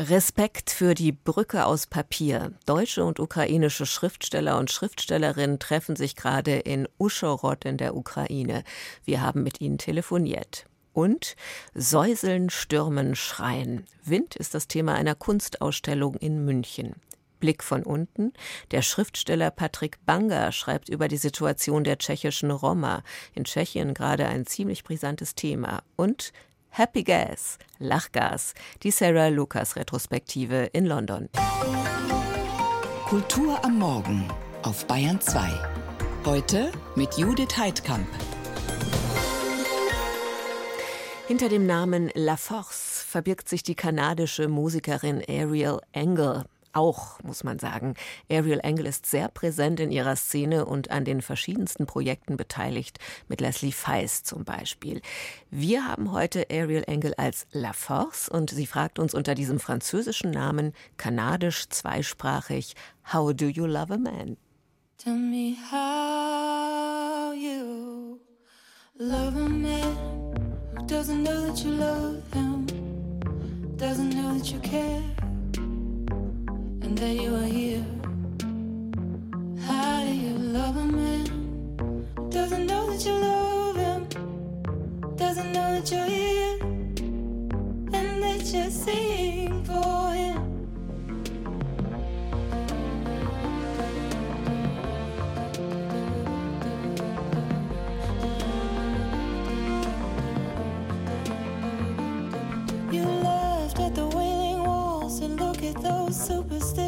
Respekt für die Brücke aus Papier. Deutsche und ukrainische Schriftsteller und Schriftstellerinnen treffen sich gerade in Uschorod in der Ukraine. Wir haben mit ihnen telefoniert. Und Säuseln, Stürmen, Schreien. Wind ist das Thema einer Kunstausstellung in München. Blick von unten. Der Schriftsteller Patrick Banga schreibt über die Situation der tschechischen Roma. In Tschechien gerade ein ziemlich brisantes Thema. Und Happy Gas, Lachgas, die Sarah Lucas Retrospektive in London. Kultur am Morgen auf Bayern 2. Heute mit Judith Heidkamp. Hinter dem Namen La Force verbirgt sich die kanadische Musikerin Ariel Engel auch, muss man sagen. Ariel Engel ist sehr präsent in ihrer Szene und an den verschiedensten Projekten beteiligt, mit Leslie Feist zum Beispiel. Wir haben heute Ariel Engel als La Force und sie fragt uns unter diesem französischen Namen, kanadisch zweisprachig, How do you love a man? Tell me how you love a man who doesn't know that you love him, doesn't know that you care. That you are here. How do you love a man? Doesn't know that you love him, doesn't know that you're here, and that you're sing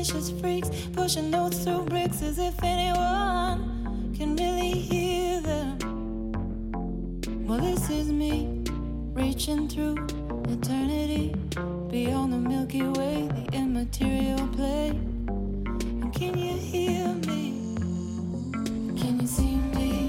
superstitious freaks pushing notes through bricks as if anyone can really hear them. Well, this is me reaching through eternity beyond the Milky Way, the immaterial plane. And can you hear me? Can you see me?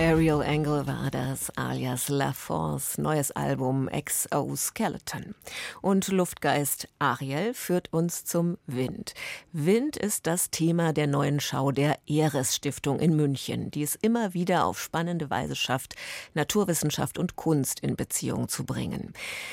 Ariel Angle war das alias La Force, neues Album Exoskeleton. Und Luftgeist Ariel führt uns zum Wind. Wind ist das Thema der neuen Schau der Eres Stiftung in München, die es immer wieder auf spannende Weise schafft, Naturwissenschaft und Kunst in Beziehung zu bringen.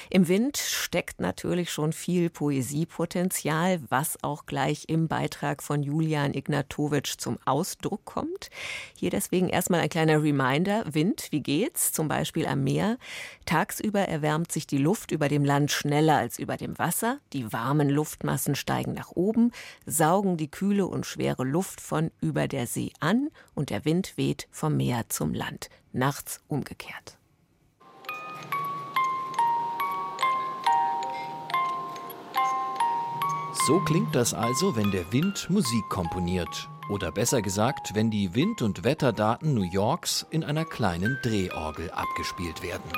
Im Wind steckt natürlich schon viel Poesiepotenzial, was auch gleich im Beitrag von Julian Ignatowitsch zum Ausdruck kommt. Hier deswegen erstmal ein kleiner Reminder Reminder, Wind, wie geht's? Zum Beispiel am Meer. Tagsüber erwärmt sich die Luft über dem Land schneller als über dem Wasser. Die warmen Luftmassen steigen nach oben, saugen die kühle und schwere Luft von über der See an und der Wind weht vom Meer zum Land. Nachts umgekehrt. So klingt das also, wenn der Wind Musik komponiert. Oder besser gesagt, wenn die Wind- und Wetterdaten New Yorks in einer kleinen Drehorgel abgespielt werden.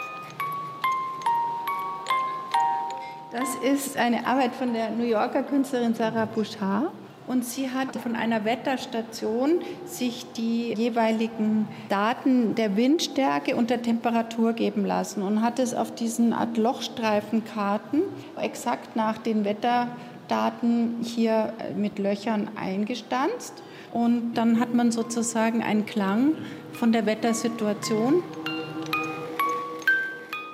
Das ist eine Arbeit von der New Yorker Künstlerin Sarah Bouchard. Und sie hat von einer Wetterstation sich die jeweiligen Daten der Windstärke und der Temperatur geben lassen und hat es auf diesen Art Lochstreifenkarten exakt nach den Wetter Wetterdaten hier äh, mit Löchern eingestanzt. Und dann hat man sozusagen einen Klang von der Wettersituation.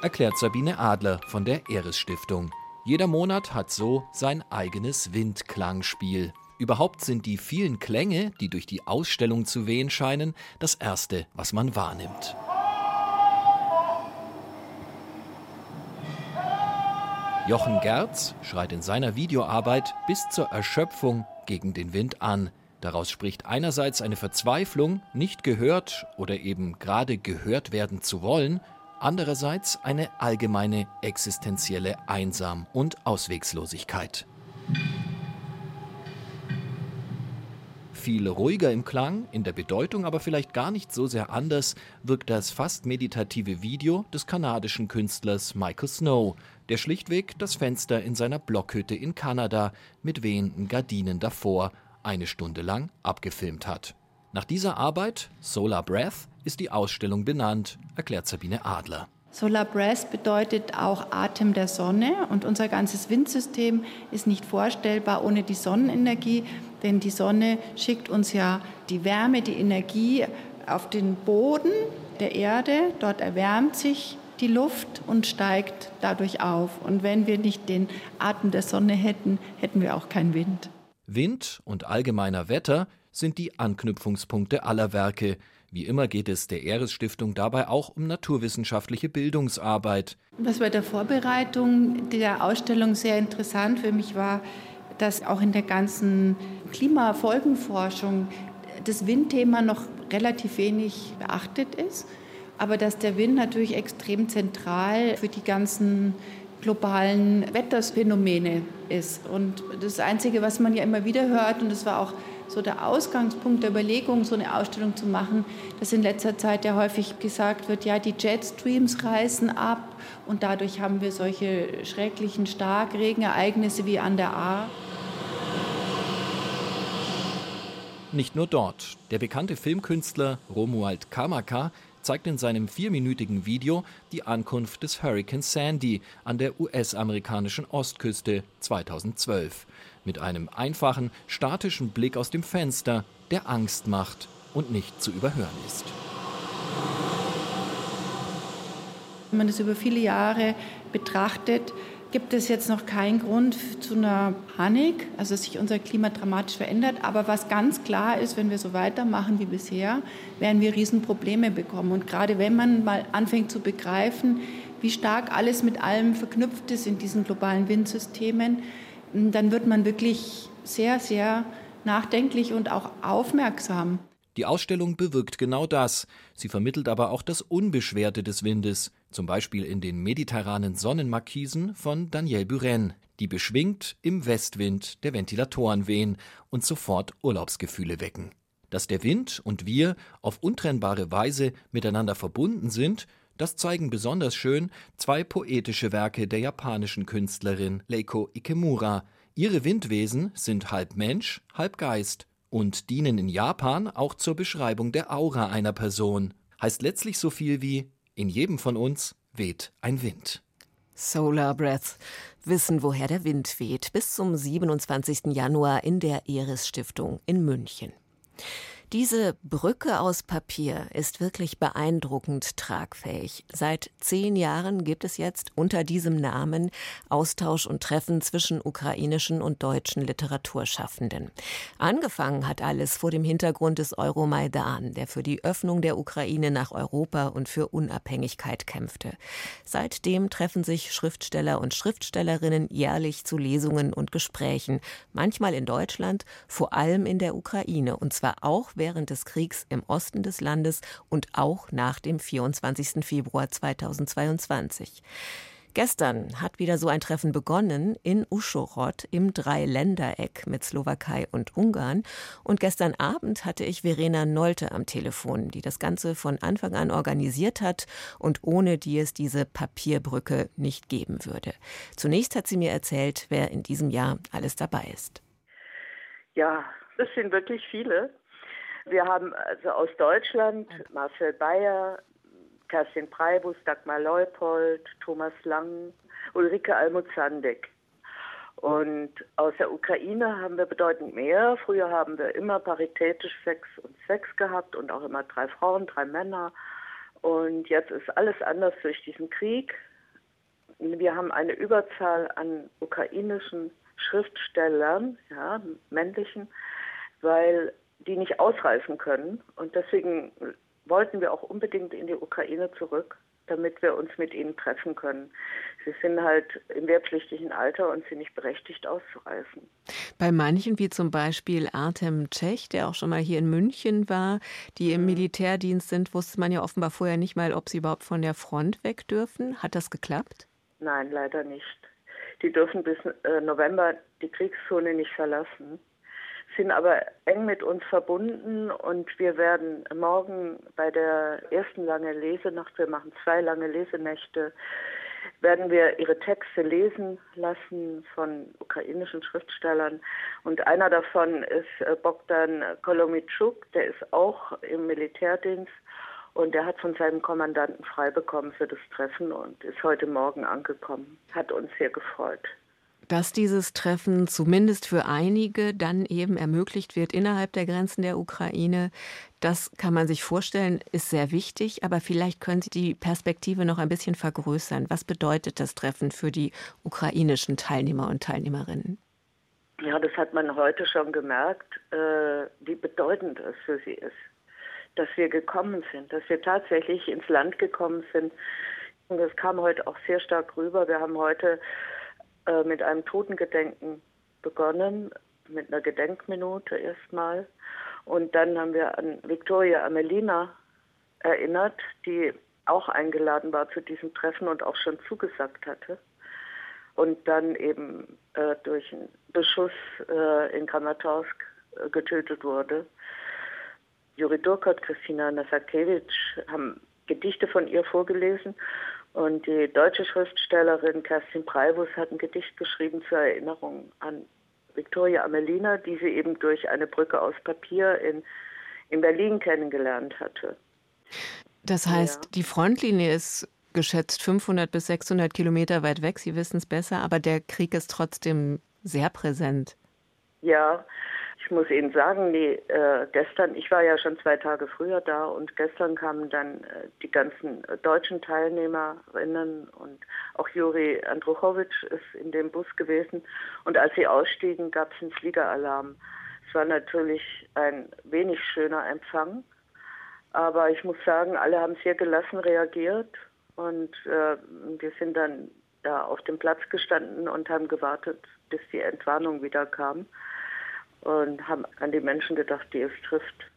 Erklärt Sabine Adler von der Eres Stiftung. Jeder Monat hat so sein eigenes Windklangspiel. Überhaupt sind die vielen Klänge, die durch die Ausstellung zu wehen scheinen, das Erste, was man wahrnimmt. Jochen Gerz schreit in seiner Videoarbeit bis zur Erschöpfung gegen den Wind an. Daraus spricht einerseits eine Verzweiflung, nicht gehört oder eben gerade gehört werden zu wollen, andererseits eine allgemeine existenzielle Einsam- und Auswegslosigkeit. Viel ruhiger im Klang, in der Bedeutung aber vielleicht gar nicht so sehr anders, wirkt das fast meditative Video des kanadischen Künstlers Michael Snow, der schlichtweg das Fenster in seiner Blockhütte in Kanada mit wehenden Gardinen davor eine Stunde lang abgefilmt hat. Nach dieser Arbeit, Solar Breath, ist die Ausstellung benannt, erklärt Sabine Adler. Solar Breath bedeutet auch Atem der Sonne und unser ganzes Windsystem ist nicht vorstellbar ohne die Sonnenenergie, denn die Sonne schickt uns ja die Wärme, die Energie auf den Boden der Erde. Dort erwärmt sich die Luft und steigt dadurch auf. Und wenn wir nicht den Atem der Sonne hätten, hätten wir auch keinen Wind. Wind und allgemeiner Wetter sind die Anknüpfungspunkte aller Werke, wie immer geht es der Eres Stiftung dabei auch um naturwissenschaftliche Bildungsarbeit. Was bei der Vorbereitung der Ausstellung sehr interessant für mich war, dass auch in der ganzen Klimafolgenforschung das Windthema noch relativ wenig beachtet ist, aber dass der Wind natürlich extrem zentral für die ganzen globalen Wetterphänomene ist. Und das Einzige, was man ja immer wieder hört, und das war auch so der Ausgangspunkt der Überlegung, so eine Ausstellung zu machen, dass in letzter Zeit ja häufig gesagt wird, ja, die Jetstreams reißen ab und dadurch haben wir solche schrecklichen Starkregenereignisse wie an der A. Nicht nur dort. Der bekannte Filmkünstler Romuald Kamaka zeigt in seinem vierminütigen Video die Ankunft des Hurricane Sandy an der US-amerikanischen Ostküste 2012 mit einem einfachen, statischen Blick aus dem Fenster, der Angst macht und nicht zu überhören ist. Wenn man das über viele Jahre betrachtet, gibt es jetzt noch keinen Grund zu einer Panik, also dass sich unser Klima dramatisch verändert. Aber was ganz klar ist, wenn wir so weitermachen wie bisher, werden wir Riesenprobleme bekommen. Und gerade wenn man mal anfängt zu begreifen, wie stark alles mit allem verknüpft ist in diesen globalen Windsystemen, dann wird man wirklich sehr, sehr nachdenklich und auch aufmerksam. Die Ausstellung bewirkt genau das. Sie vermittelt aber auch das Unbeschwerte des Windes, zum Beispiel in den mediterranen Sonnenmarkisen von Daniel Buren, die beschwingt im Westwind der Ventilatoren wehen und sofort Urlaubsgefühle wecken. Dass der Wind und wir auf untrennbare Weise miteinander verbunden sind, das zeigen besonders schön zwei poetische Werke der japanischen Künstlerin Leiko Ikemura. Ihre Windwesen sind halb Mensch, halb Geist und dienen in Japan auch zur Beschreibung der Aura einer Person. Heißt letztlich so viel wie in jedem von uns weht ein Wind. Solar Breath. Wissen, woher der Wind weht. Bis zum 27. Januar in der Eres Stiftung in München. Diese Brücke aus Papier ist wirklich beeindruckend tragfähig. Seit zehn Jahren gibt es jetzt unter diesem Namen Austausch und Treffen zwischen ukrainischen und deutschen Literaturschaffenden. Angefangen hat alles vor dem Hintergrund des Euromaidan, der für die Öffnung der Ukraine nach Europa und für Unabhängigkeit kämpfte. Seitdem treffen sich Schriftsteller und Schriftstellerinnen jährlich zu Lesungen und Gesprächen, manchmal in Deutschland, vor allem in der Ukraine, und zwar auch während des Kriegs im Osten des Landes und auch nach dem 24. Februar 2022. Gestern hat wieder so ein Treffen begonnen in Uschorod im Dreiländereck mit Slowakei und Ungarn. Und gestern Abend hatte ich Verena Nolte am Telefon, die das Ganze von Anfang an organisiert hat und ohne die es diese Papierbrücke nicht geben würde. Zunächst hat sie mir erzählt, wer in diesem Jahr alles dabei ist. Ja, das sind wirklich viele. Wir haben also aus Deutschland Marcel Bayer, Kerstin Preibus, Dagmar Leupold, Thomas Lang, Ulrike Almut-Sandek. Und aus der Ukraine haben wir bedeutend mehr. Früher haben wir immer paritätisch sechs und sechs gehabt und auch immer drei Frauen, drei Männer. Und jetzt ist alles anders durch diesen Krieg. Wir haben eine Überzahl an ukrainischen Schriftstellern, ja, männlichen, weil die nicht ausreisen können. Und deswegen wollten wir auch unbedingt in die Ukraine zurück, damit wir uns mit ihnen treffen können. Sie sind halt im wehrpflichtigen Alter und sind nicht berechtigt auszureisen. Bei manchen, wie zum Beispiel Artem Tschech, der auch schon mal hier in München war, die im mhm. Militärdienst sind, wusste man ja offenbar vorher nicht mal, ob sie überhaupt von der Front weg dürfen. Hat das geklappt? Nein, leider nicht. Die dürfen bis äh, November die Kriegszone nicht verlassen sind aber eng mit uns verbunden und wir werden morgen bei der ersten lange Lesenacht, wir machen zwei lange Lesenächte, werden wir ihre Texte lesen lassen von ukrainischen Schriftstellern. Und einer davon ist äh, Bogdan Kolomitschuk, der ist auch im Militärdienst und der hat von seinem Kommandanten frei bekommen für das Treffen und ist heute Morgen angekommen. Hat uns sehr gefreut dass dieses Treffen zumindest für einige dann eben ermöglicht wird innerhalb der Grenzen der Ukraine. Das kann man sich vorstellen, ist sehr wichtig, aber vielleicht können Sie die Perspektive noch ein bisschen vergrößern. Was bedeutet das Treffen für die ukrainischen Teilnehmer und Teilnehmerinnen? Ja, das hat man heute schon gemerkt, äh, wie bedeutend es für sie ist, dass wir gekommen sind, dass wir tatsächlich ins Land gekommen sind. Und das kam heute auch sehr stark rüber. Wir haben heute äh, mit einem Totengedenken begonnen, mit einer Gedenkminute erstmal. Und dann haben wir an Victoria Amelina erinnert, die auch eingeladen war zu diesem Treffen und auch schon zugesagt hatte. Und dann eben äh, durch einen Beschuss äh, in Kramatorsk äh, getötet wurde. Juri Durkot, Christina Nasakewitsch haben Gedichte von ihr vorgelesen und die deutsche Schriftstellerin Kerstin Preibus hat ein Gedicht geschrieben zur Erinnerung an Victoria Amelina, die sie eben durch eine Brücke aus Papier in, in Berlin kennengelernt hatte. Das heißt, ja. die Frontlinie ist geschätzt 500 bis 600 Kilometer weit weg. Sie wissen es besser, aber der Krieg ist trotzdem sehr präsent. Ja, ich muss Ihnen sagen, die, äh, gestern, ich war ja schon zwei Tage früher da und gestern kamen dann äh, die ganzen äh, deutschen Teilnehmerinnen und auch Juri Andruchowitsch ist in dem Bus gewesen. Und als sie ausstiegen, gab es einen Fliegeralarm. Es war natürlich ein wenig schöner Empfang, aber ich muss sagen, alle haben sehr gelassen reagiert und äh, wir sind dann da auf dem Platz gestanden und haben gewartet, bis die Entwarnung wieder kam und haben an die Menschen gedacht, die es trifft.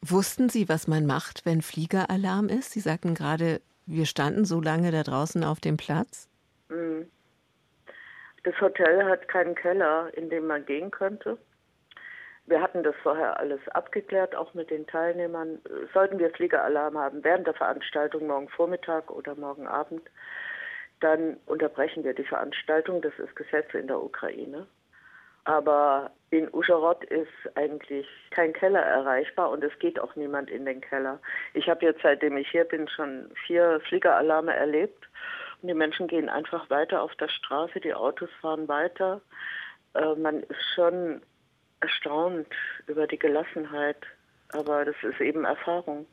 Wussten Sie, was man macht, wenn Fliegeralarm ist? Sie sagten gerade, wir standen so lange da draußen auf dem Platz. Mhm. Das Hotel hat keinen Keller, in dem man gehen könnte. Wir hatten das vorher alles abgeklärt, auch mit den Teilnehmern. Sollten wir Fliegeralarm haben während der Veranstaltung morgen Vormittag oder morgen Abend, dann unterbrechen wir die Veranstaltung. Das ist Gesetz in der Ukraine. Aber in Uscharot ist eigentlich kein Keller erreichbar und es geht auch niemand in den Keller. Ich habe jetzt, seitdem ich hier bin, schon vier Fliegeralarme erlebt. Und die Menschen gehen einfach weiter auf der Straße, die Autos fahren weiter. Äh, man ist schon erstaunt über die Gelassenheit, aber das ist eben Erfahrung.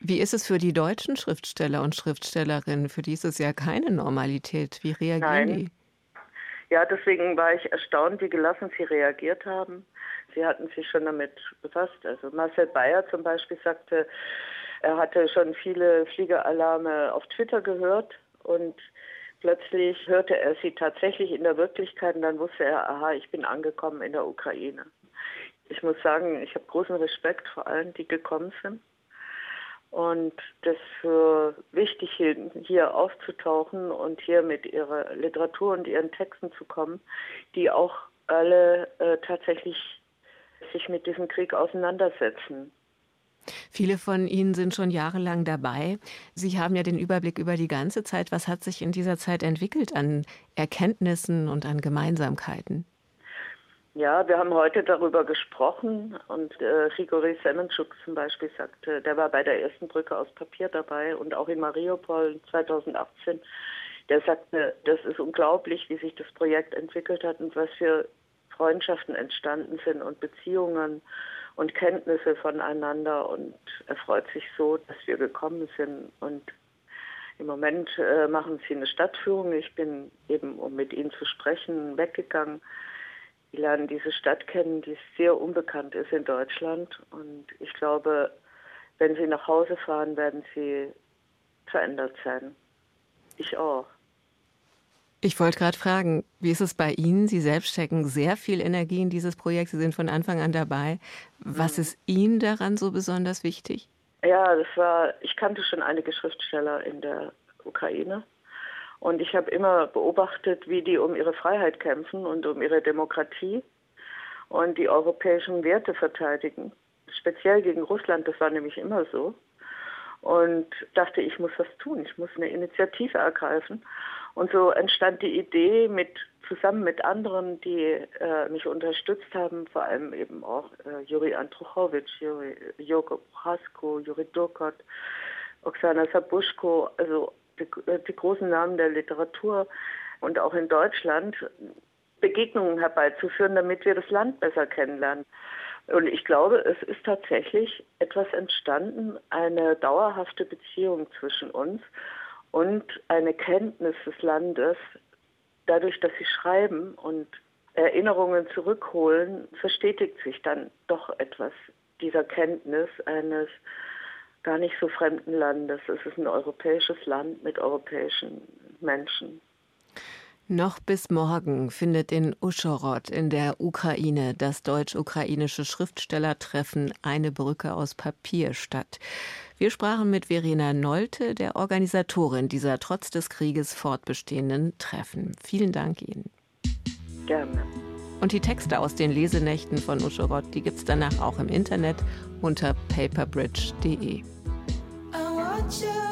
Wie ist es für die deutschen Schriftsteller und Schriftstellerinnen? Für die ist es ja keine Normalität. Wie reagieren Nein. die? Ja, deswegen war ich erstaunt, wie gelassen Sie reagiert haben. Sie hatten sich schon damit befasst. Also Marcel Bayer zum Beispiel sagte, er hatte schon viele Fliegeralarme auf Twitter gehört und plötzlich hörte er sie tatsächlich in der Wirklichkeit und dann wusste er, aha, ich bin angekommen in der Ukraine. Ich muss sagen, ich habe großen Respekt vor allen, die gekommen sind und das für wichtig hielten, hier aufzutauchen und hier mit ihrer Literatur und ihren Texten zu kommen, die auch alle äh, tatsächlich sich mit diesem Krieg auseinandersetzen. Viele von Ihnen sind schon jahrelang dabei. Sie haben ja den Überblick über die ganze Zeit. Was hat sich in dieser Zeit entwickelt an Erkenntnissen und an Gemeinsamkeiten? Ja, wir haben heute darüber gesprochen und äh, Grigori Semenschuk zum Beispiel sagte, der war bei der ersten Brücke aus Papier dabei und auch in Mariupol 2018 der sagte, das ist unglaublich, wie sich das Projekt entwickelt hat und was für Freundschaften entstanden sind und Beziehungen und Kenntnisse voneinander. Und er freut sich so, dass wir gekommen sind. Und im Moment äh, machen sie eine Stadtführung. Ich bin eben, um mit ihnen zu sprechen, weggegangen. Die lernen diese Stadt kennen, die sehr unbekannt ist in Deutschland. Und ich glaube, wenn sie nach Hause fahren, werden sie verändert sein. Ich auch. Ich wollte gerade fragen, wie ist es bei Ihnen? Sie selbst stecken sehr viel Energie in dieses Projekt. Sie sind von Anfang an dabei. Was mhm. ist Ihnen daran so besonders wichtig? Ja, das war, ich kannte schon einige Schriftsteller in der Ukraine. Und ich habe immer beobachtet, wie die um ihre Freiheit kämpfen und um ihre Demokratie und die europäischen Werte verteidigen. Speziell gegen Russland, das war nämlich immer so. Und dachte, ich muss was tun, ich muss eine Initiative ergreifen. Und so entstand die Idee mit zusammen mit anderen, die äh, mich unterstützt haben, vor allem eben auch äh, Juri Andruchowitsch, Juri, Joko Prohasko, Juri Durkot, Oksana Sabuschko, also die, äh, die großen Namen der Literatur und auch in Deutschland Begegnungen herbeizuführen, damit wir das Land besser kennenlernen. Und ich glaube, es ist tatsächlich etwas entstanden, eine dauerhafte Beziehung zwischen uns und eine Kenntnis des Landes, dadurch, dass sie schreiben und Erinnerungen zurückholen, verstetigt sich dann doch etwas dieser Kenntnis eines gar nicht so fremden Landes. Es ist ein europäisches Land mit europäischen Menschen. Noch bis morgen findet in Uschorod in der Ukraine das deutsch-ukrainische Schriftstellertreffen Eine Brücke aus Papier statt. Wir sprachen mit Verena Nolte, der Organisatorin dieser trotz des Krieges fortbestehenden Treffen. Vielen Dank Ihnen. Gerne. Und die Texte aus den Lesenächten von Uschorod, die gibt es danach auch im Internet unter paperbridge.de. you.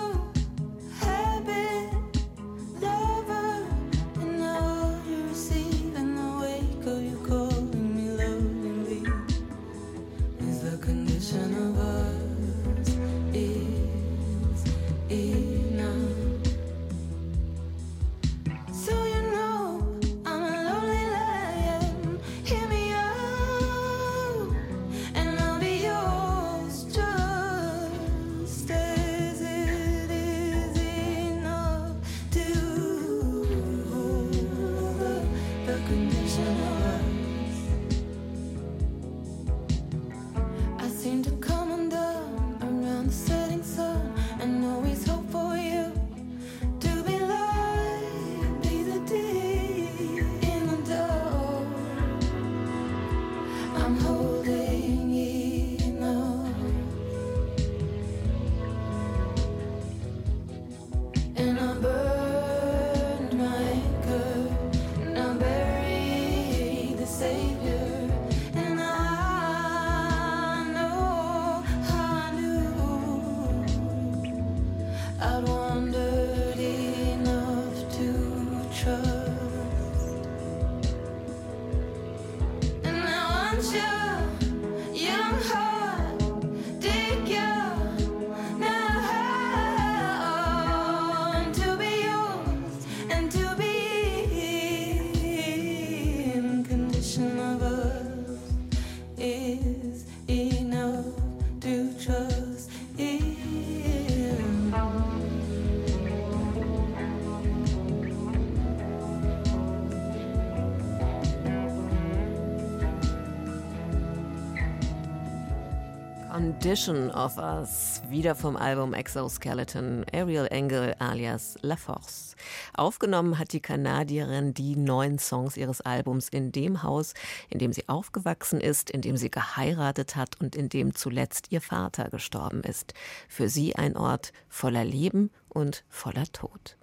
I know Condition of Us, wieder vom Album Exoskeleton, Ariel Engel alias La Force. Aufgenommen hat die Kanadierin die neun Songs ihres Albums in dem Haus, in dem sie aufgewachsen ist, in dem sie geheiratet hat und in dem zuletzt ihr Vater gestorben ist. Für sie ein Ort voller Leben und voller Tod.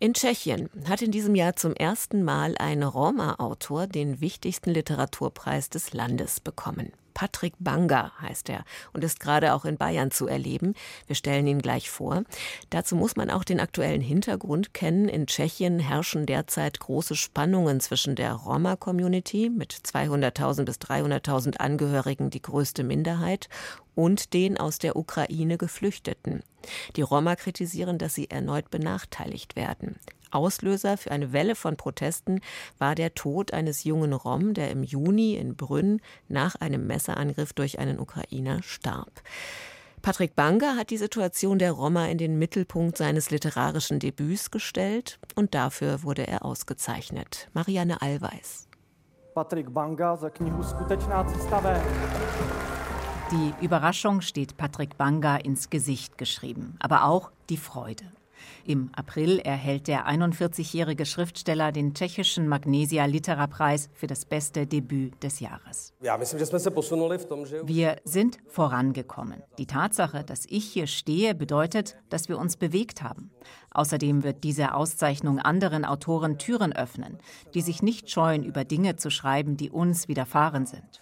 In Tschechien hat in diesem Jahr zum ersten Mal ein Roma-Autor den wichtigsten Literaturpreis des Landes bekommen. Patrick Banga heißt er und ist gerade auch in Bayern zu erleben. Wir stellen ihn gleich vor. Dazu muss man auch den aktuellen Hintergrund kennen. In Tschechien herrschen derzeit große Spannungen zwischen der Roma-Community mit 200.000 bis 300.000 Angehörigen, die größte Minderheit, und den aus der Ukraine Geflüchteten. Die Roma kritisieren, dass sie erneut benachteiligt werden. Auslöser für eine Welle von Protesten war der Tod eines jungen Rom, der im Juni in Brünn nach einem Messerangriff durch einen Ukrainer starb. Patrick Banga hat die Situation der Roma in den Mittelpunkt seines literarischen Debüts gestellt und dafür wurde er ausgezeichnet. Marianne Allweis. Patrick Banga za knihu Die Überraschung steht Patrick Banga ins Gesicht geschrieben, aber auch die Freude. Im April erhält der 41-jährige Schriftsteller den tschechischen Magnesia Literapreis für das beste Debüt des Jahres. Wir sind vorangekommen. Die Tatsache, dass ich hier stehe, bedeutet, dass wir uns bewegt haben. Außerdem wird diese Auszeichnung anderen Autoren Türen öffnen, die sich nicht scheuen, über Dinge zu schreiben, die uns widerfahren sind.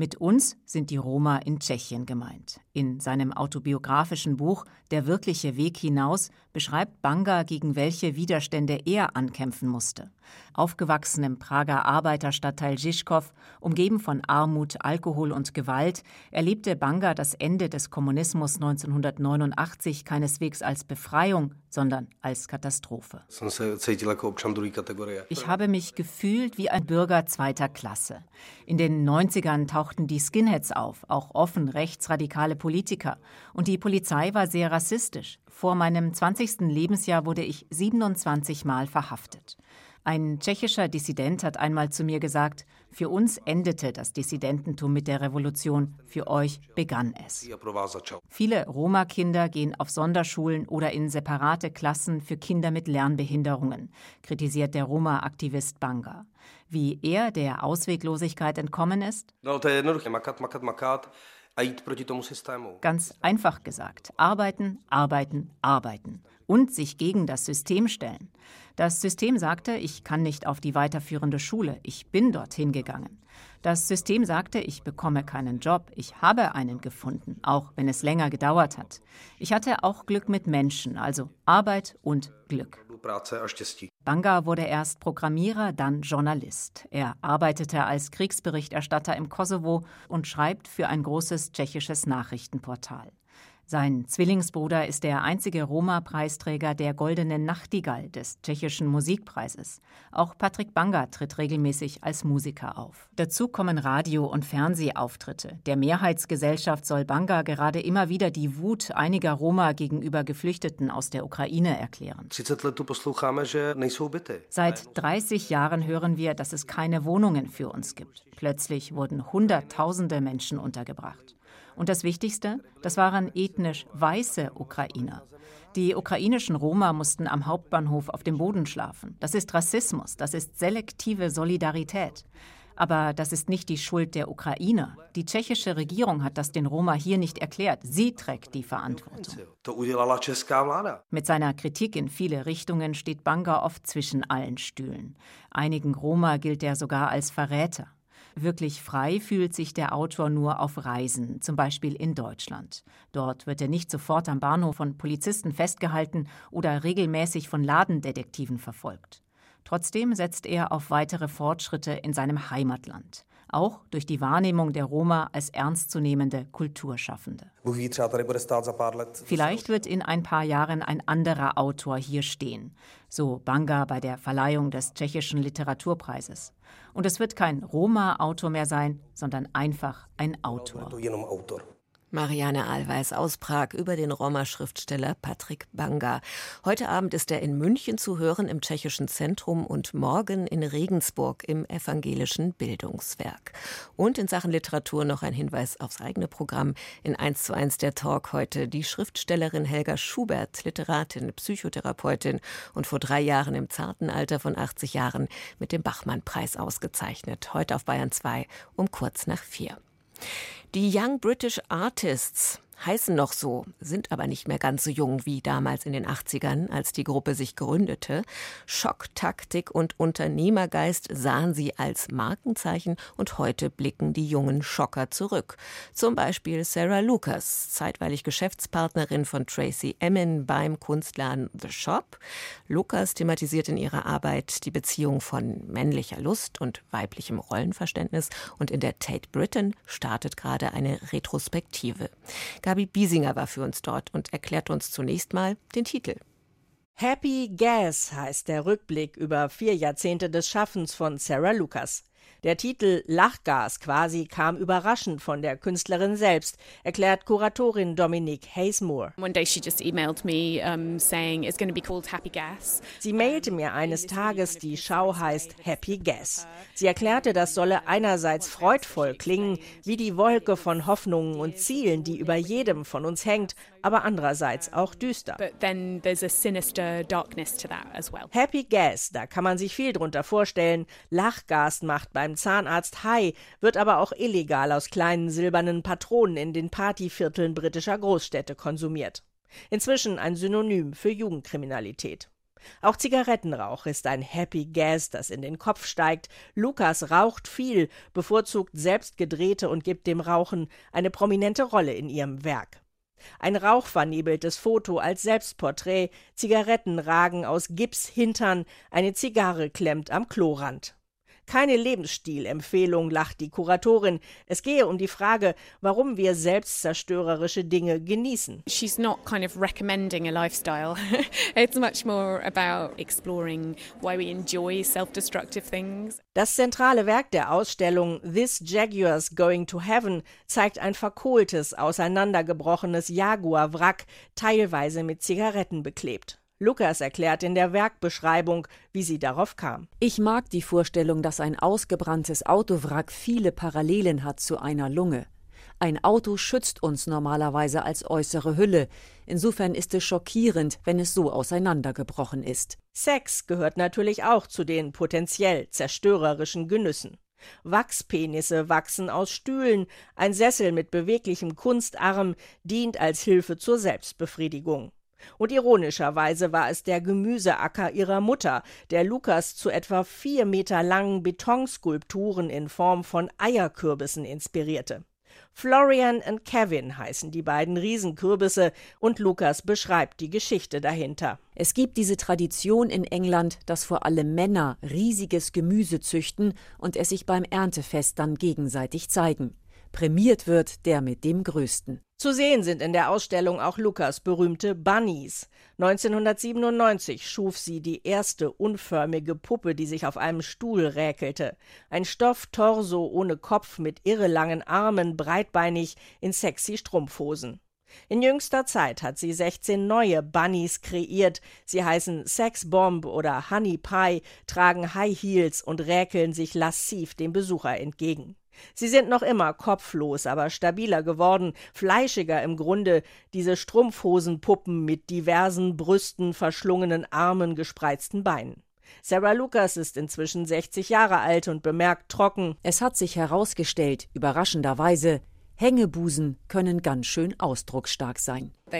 Mit uns sind die Roma in Tschechien gemeint. In seinem autobiografischen Buch Der wirkliche Weg hinaus beschreibt Banga, gegen welche Widerstände er ankämpfen musste. Aufgewachsen im Prager Arbeiterstadtteil Žižkov, umgeben von Armut, Alkohol und Gewalt, erlebte Banga das Ende des Kommunismus 1989 keineswegs als Befreiung, sondern als Katastrophe. Ich habe mich gefühlt wie ein Bürger zweiter Klasse. In den 90ern tauchten die Skinheads auf, auch offen rechtsradikale Politiker. Und die Polizei war sehr rassistisch. Vor meinem 20. Lebensjahr wurde ich 27 Mal verhaftet. Ein tschechischer Dissident hat einmal zu mir gesagt, für uns endete das Dissidententum mit der Revolution, für euch begann es. Viele Roma-Kinder gehen auf Sonderschulen oder in separate Klassen für Kinder mit Lernbehinderungen, kritisiert der Roma-Aktivist Banga. Wie er der Ausweglosigkeit entkommen ist? Ganz einfach gesagt, arbeiten, arbeiten, arbeiten und sich gegen das System stellen. Das System sagte, ich kann nicht auf die weiterführende Schule, ich bin dorthin gegangen. Das System sagte, ich bekomme keinen Job, ich habe einen gefunden, auch wenn es länger gedauert hat. Ich hatte auch Glück mit Menschen, also Arbeit und Glück. Banga wurde erst Programmierer, dann Journalist. Er arbeitete als Kriegsberichterstatter im Kosovo und schreibt für ein großes tschechisches Nachrichtenportal. Sein Zwillingsbruder ist der einzige Roma-Preisträger der Goldenen Nachtigall des tschechischen Musikpreises. Auch Patrick Banga tritt regelmäßig als Musiker auf. Dazu kommen Radio- und Fernsehauftritte. Der Mehrheitsgesellschaft soll Banga gerade immer wieder die Wut einiger Roma gegenüber Geflüchteten aus der Ukraine erklären. Seit 30 Jahren hören wir, dass es keine Wohnungen für uns gibt. Plötzlich wurden Hunderttausende Menschen untergebracht. Und das Wichtigste, das waren ethnisch weiße Ukrainer. Die ukrainischen Roma mussten am Hauptbahnhof auf dem Boden schlafen. Das ist Rassismus, das ist selektive Solidarität. Aber das ist nicht die Schuld der Ukrainer. Die tschechische Regierung hat das den Roma hier nicht erklärt. Sie trägt die Verantwortung. Mit seiner Kritik in viele Richtungen steht Banga oft zwischen allen Stühlen. Einigen Roma gilt er sogar als Verräter. Wirklich frei fühlt sich der Autor nur auf Reisen, zum Beispiel in Deutschland. Dort wird er nicht sofort am Bahnhof von Polizisten festgehalten oder regelmäßig von Ladendetektiven verfolgt. Trotzdem setzt er auf weitere Fortschritte in seinem Heimatland auch durch die Wahrnehmung der Roma als ernstzunehmende Kulturschaffende. Vielleicht wird in ein paar Jahren ein anderer Autor hier stehen, so Banga bei der Verleihung des tschechischen Literaturpreises. Und es wird kein Roma-Autor mehr sein, sondern einfach ein Autor. Marianne Alweis aus Prag über den Roma-Schriftsteller Patrick Banga. Heute Abend ist er in München zu hören im Tschechischen Zentrum und morgen in Regensburg im Evangelischen Bildungswerk. Und in Sachen Literatur noch ein Hinweis aufs eigene Programm. In 1 zu 1 der Talk heute die Schriftstellerin Helga Schubert, Literatin, Psychotherapeutin und vor drei Jahren im zarten Alter von 80 Jahren mit dem Bachmann-Preis ausgezeichnet. Heute auf Bayern 2 um kurz nach vier. Die Young British Artists heißen noch so, sind aber nicht mehr ganz so jung wie damals in den 80ern, als die Gruppe sich gründete. Schock, Taktik und Unternehmergeist sahen sie als Markenzeichen und heute blicken die jungen Schocker zurück. Zum Beispiel Sarah Lucas, zeitweilig Geschäftspartnerin von Tracy Emin beim Kunstladen The Shop. Lucas thematisiert in ihrer Arbeit die Beziehung von männlicher Lust und weiblichem Rollenverständnis und in der Tate Britain startet gerade eine Retrospektive. Gabi Biesinger war für uns dort und erklärt uns zunächst mal den Titel. Happy Gas heißt der Rückblick über vier Jahrzehnte des Schaffens von Sarah Lucas. Der Titel Lachgas quasi kam überraschend von der Künstlerin selbst, erklärt Kuratorin Dominique Haysmore. Sie mailte mir eines Tages, die Schau heißt Happy Gas. Sie erklärte, das solle einerseits freudvoll klingen, wie die Wolke von Hoffnungen und Zielen, die über jedem von uns hängt, aber andererseits auch düster. Happy Gas, da kann man sich viel drunter vorstellen. Lachgas macht beim Zahnarzt high, wird aber auch illegal aus kleinen silbernen Patronen in den Partyvierteln britischer Großstädte konsumiert. Inzwischen ein Synonym für Jugendkriminalität. Auch Zigarettenrauch ist ein Happy Gas, das in den Kopf steigt. Lukas raucht viel, bevorzugt selbst gedrehte und gibt dem Rauchen eine prominente Rolle in ihrem Werk. Ein rauchvernebeltes Foto als Selbstporträt, Zigaretten ragen aus Gips Hintern, eine Zigarre klemmt am Klorand. Keine Lebensstilempfehlung, lacht die Kuratorin. Es gehe um die Frage, warum wir selbstzerstörerische Dinge genießen. She's not kind of recommending a lifestyle. It's much more about exploring why we enjoy self-destructive things. Das zentrale Werk der Ausstellung This Jaguar's Going to Heaven zeigt ein verkohltes, auseinandergebrochenes Jaguar-Wrack, teilweise mit Zigaretten beklebt. Lukas erklärt in der Werkbeschreibung, wie sie darauf kam. Ich mag die Vorstellung, dass ein ausgebranntes Autowrack viele Parallelen hat zu einer Lunge. Ein Auto schützt uns normalerweise als äußere Hülle. Insofern ist es schockierend, wenn es so auseinandergebrochen ist. Sex gehört natürlich auch zu den potenziell zerstörerischen Genüssen. Wachspenisse wachsen aus Stühlen, ein Sessel mit beweglichem Kunstarm dient als Hilfe zur Selbstbefriedigung. Und ironischerweise war es der Gemüseacker ihrer Mutter, der Lukas zu etwa vier Meter langen Betonskulpturen in Form von Eierkürbissen inspirierte. Florian und Kevin heißen die beiden Riesenkürbisse und Lukas beschreibt die Geschichte dahinter. Es gibt diese Tradition in England, dass vor allem Männer riesiges Gemüse züchten und es sich beim Erntefest dann gegenseitig zeigen. Prämiert wird der mit dem größten. Zu sehen sind in der Ausstellung auch Lukas berühmte Bunnies. 1997 schuf sie die erste unförmige Puppe, die sich auf einem Stuhl räkelte. Ein Stofftorso ohne Kopf mit irrelangen Armen, breitbeinig in sexy Strumpfhosen. In jüngster Zeit hat sie 16 neue Bunnies kreiert. Sie heißen Sex Bomb oder Honey Pie, tragen High Heels und räkeln sich lassiv dem Besucher entgegen. Sie sind noch immer kopflos, aber stabiler geworden, fleischiger im Grunde, diese Strumpfhosenpuppen mit diversen Brüsten, verschlungenen Armen, gespreizten Beinen. Sarah Lucas ist inzwischen 60 Jahre alt und bemerkt trocken: Es hat sich herausgestellt, überraschenderweise, Hängebusen können ganz schön ausdrucksstark sein. Also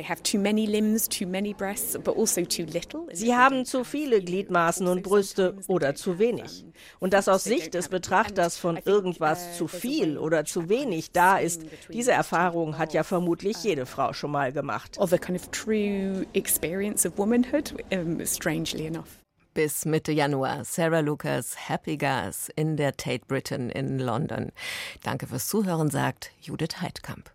Sie haben zu viele Gliedmaßen und Brüste oder zu wenig. Und dass aus Sicht des Betrachters von irgendwas zu viel oder zu wenig da ist, diese Erfahrung hat ja vermutlich jede Frau schon mal gemacht. Of the kind of true experience of womanhood, strangely enough bis Mitte Januar. Sarah Lucas, Happy Gas in der Tate Britain in London. Danke fürs Zuhören, sagt Judith Heidkamp.